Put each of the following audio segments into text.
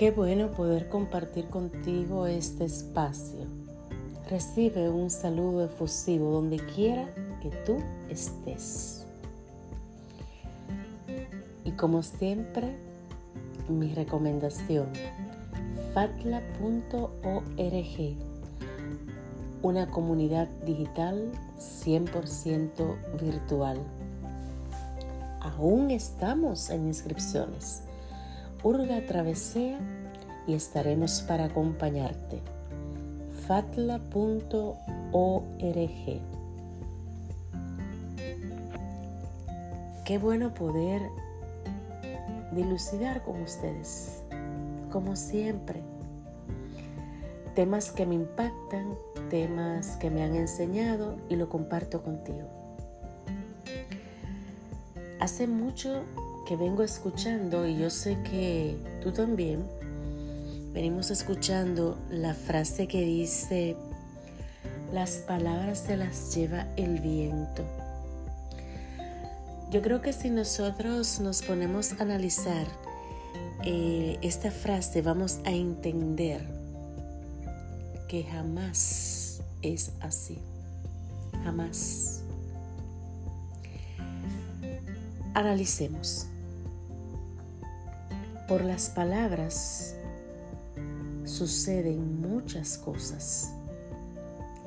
Qué bueno poder compartir contigo este espacio. Recibe un saludo efusivo donde quiera que tú estés. Y como siempre, mi recomendación, fatla.org, una comunidad digital 100% virtual. Aún estamos en inscripciones Urga Travesea y estaremos para acompañarte. fatla.org Qué bueno poder dilucidar con ustedes, como siempre. Temas que me impactan, temas que me han enseñado y lo comparto contigo. Hace mucho vengo escuchando, y yo sé que tú también, venimos escuchando la frase que dice, las palabras se las lleva el viento. Yo creo que si nosotros nos ponemos a analizar eh, esta frase, vamos a entender que jamás es así. Jamás. Analicemos. Por las palabras suceden muchas cosas,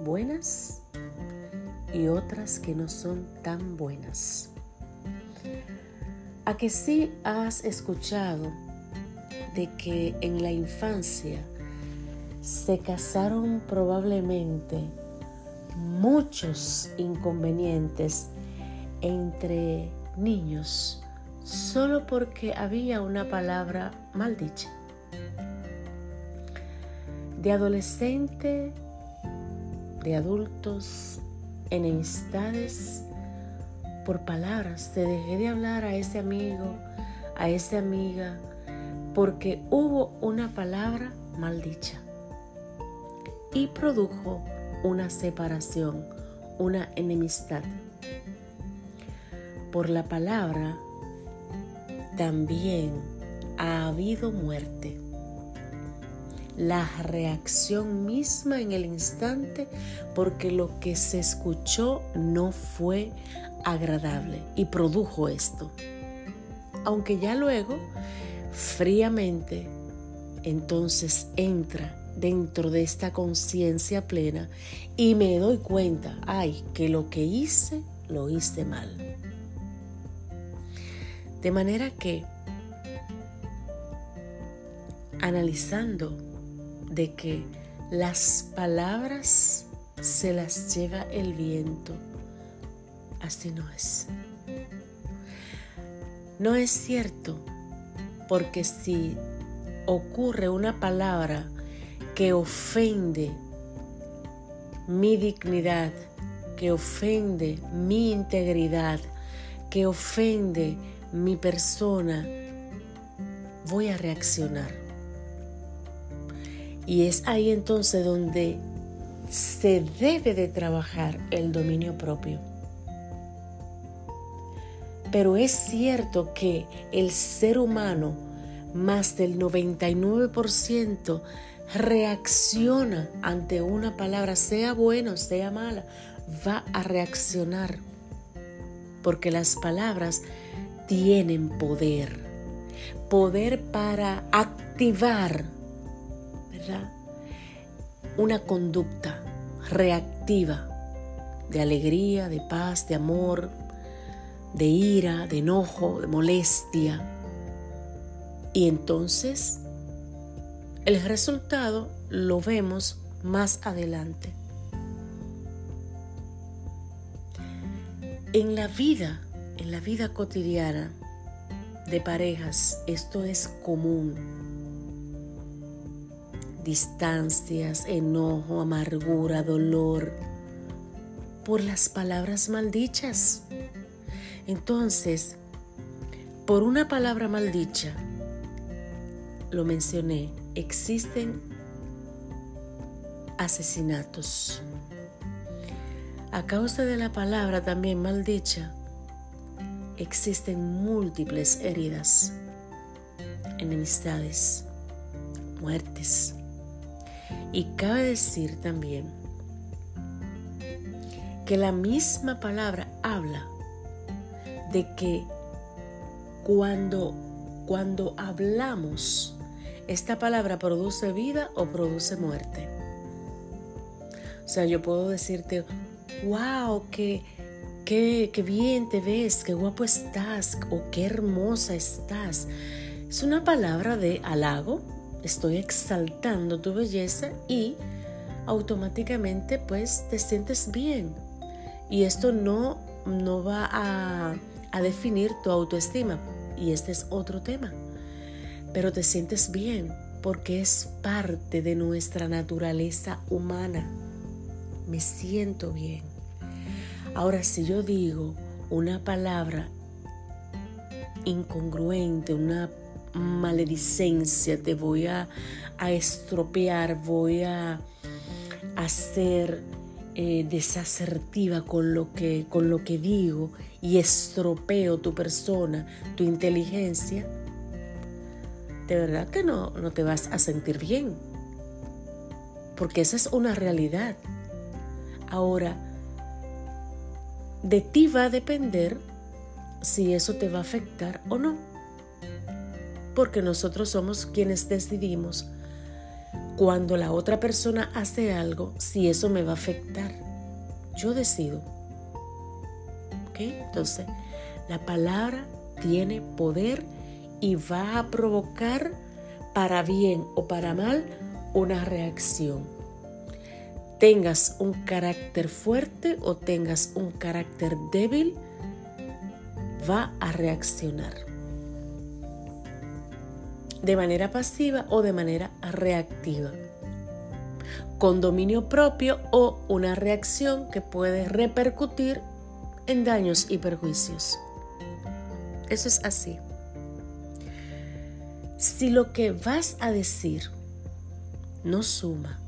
buenas y otras que no son tan buenas. A que sí has escuchado de que en la infancia se casaron probablemente muchos inconvenientes entre niños solo porque había una palabra maldicha. De adolescente, de adultos, enemistades por palabras. Te dejé de hablar a ese amigo, a esa amiga, porque hubo una palabra maldicha y produjo una separación, una enemistad. Por la palabra también ha habido muerte. La reacción misma en el instante porque lo que se escuchó no fue agradable y produjo esto. Aunque ya luego, fríamente, entonces entra dentro de esta conciencia plena y me doy cuenta, ay, que lo que hice, lo hice mal. De manera que, analizando de que las palabras se las lleva el viento, así no es. No es cierto, porque si ocurre una palabra que ofende mi dignidad, que ofende mi integridad, que ofende mi persona, voy a reaccionar. Y es ahí entonces donde se debe de trabajar el dominio propio. Pero es cierto que el ser humano, más del 99%, reacciona ante una palabra, sea buena o sea mala, va a reaccionar. Porque las palabras tienen poder. Poder para activar, ¿verdad? Una conducta reactiva de alegría, de paz, de amor, de ira, de enojo, de molestia. Y entonces el resultado lo vemos más adelante. En la vida en la vida cotidiana de parejas esto es común. Distancias, enojo, amargura, dolor por las palabras maldichas. Entonces, por una palabra maldicha, lo mencioné, existen asesinatos. A causa de la palabra también maldicha, existen múltiples heridas, enemistades, muertes. Y cabe decir también que la misma palabra habla de que cuando, cuando hablamos, esta palabra produce vida o produce muerte. O sea, yo puedo decirte, wow, qué, qué, bien te ves, qué guapo estás o qué hermosa estás. Es una palabra de halago, estoy exaltando tu belleza y automáticamente pues te sientes bien. Y esto no, no va a definir tu autoestima. Y este es otro tema. Pero te sientes bien porque es parte de nuestra naturaleza humana. Me siento bien. Ahora, si yo digo una palabra incongruente, una maledicencia, te voy a, estropear, voy a hacer eh, desasertiva con lo, que, con lo que digo y estropeo tu persona, tu inteligencia, de verdad que no, no te vas a sentir bien. Porque esa es una realidad. Ahora, de ti va a depender si eso te va a afectar o no. Porque nosotros somos quienes decidimos cuando la otra persona hace algo, si eso me va a afectar. Yo decido. ¿Ok? Entonces, la palabra tiene poder y va a provocar para bien o para mal una reacción. Tengas un carácter fuerte o tengas un carácter débil, va a reaccionar de manera pasiva o de manera reactiva, con dominio propio o una reacción que puede repercutir en daños y perjuicios. Eso es así. Si lo que vas a decir no suma,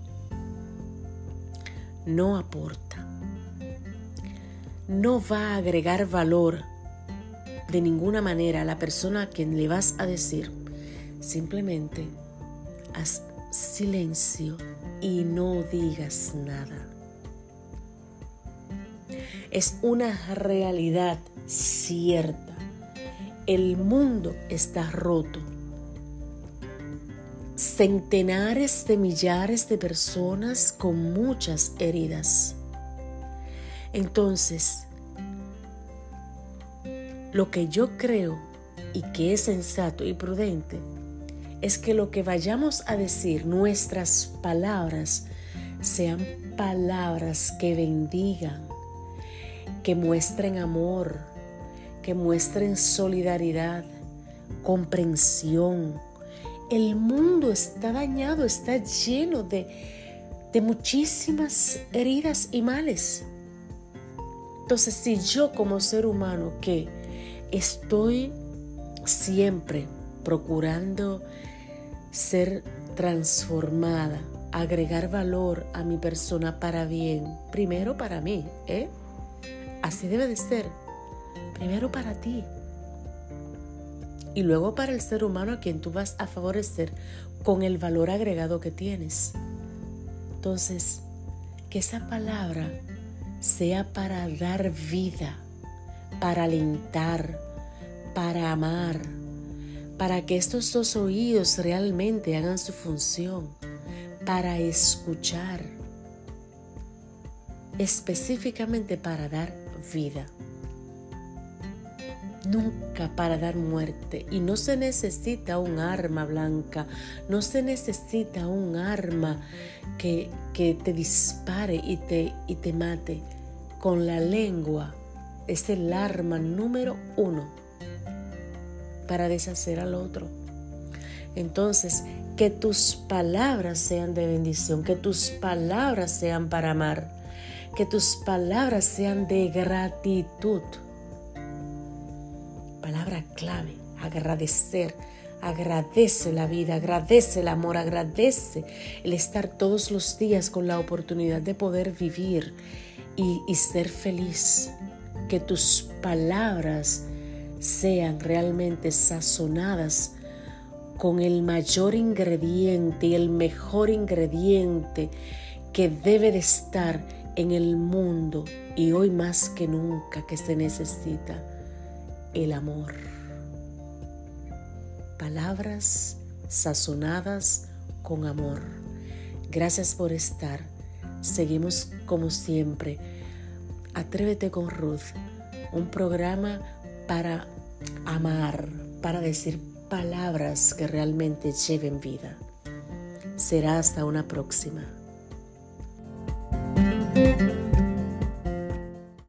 no aporta, no va a agregar valor de ninguna manera a la persona a quien le vas a decir, Simplemente haz silencio y no digas nada. Es una realidad cierta. El mundo está roto. Centenares de millares de personas con muchas heridas. Entonces, lo que yo creo y que es sensato y prudente es que lo que vayamos a decir, nuestras palabras, sean palabras que bendigan, que muestren amor, que muestren solidaridad, comprensión. El mundo está dañado, está lleno de, de muchísimas heridas y males. Entonces, si yo como ser humano que estoy siempre procurando ser transformada, agregar valor a mi persona para bien, primero para mí, ¿eh? Así debe de ser. Primero para ti. Y luego para el ser humano a quien tú vas a favorecer con el valor agregado que tienes. Entonces, que esa palabra sea para dar vida, para alentar, para amar, para que estos dos oídos realmente hagan su función, para escuchar, específicamente para dar vida, nunca para dar muerte. Y no se necesita un arma blanca, no se necesita un arma que, que te dispare y te, y te mate. Con la lengua es el arma número uno para deshacer al otro. Entonces, que tus palabras sean de bendición, que tus palabras sean para amar, que tus palabras sean de gratitud. Palabra clave, agradecer. Agradece la vida, agradece el amor, agradece el estar todos los días con la oportunidad de poder vivir y, ser feliz. Que tus palabras sean realmente sazonadas con el mayor ingrediente y el mejor ingrediente que debe de estar en el mundo y hoy más que nunca que se necesita, el amor. Palabras sazonadas con amor. Gracias por estar. Seguimos como siempre. Atrévete con Ruth, un programa para amar, para decir palabras que realmente lleven vida. Será hasta una próxima.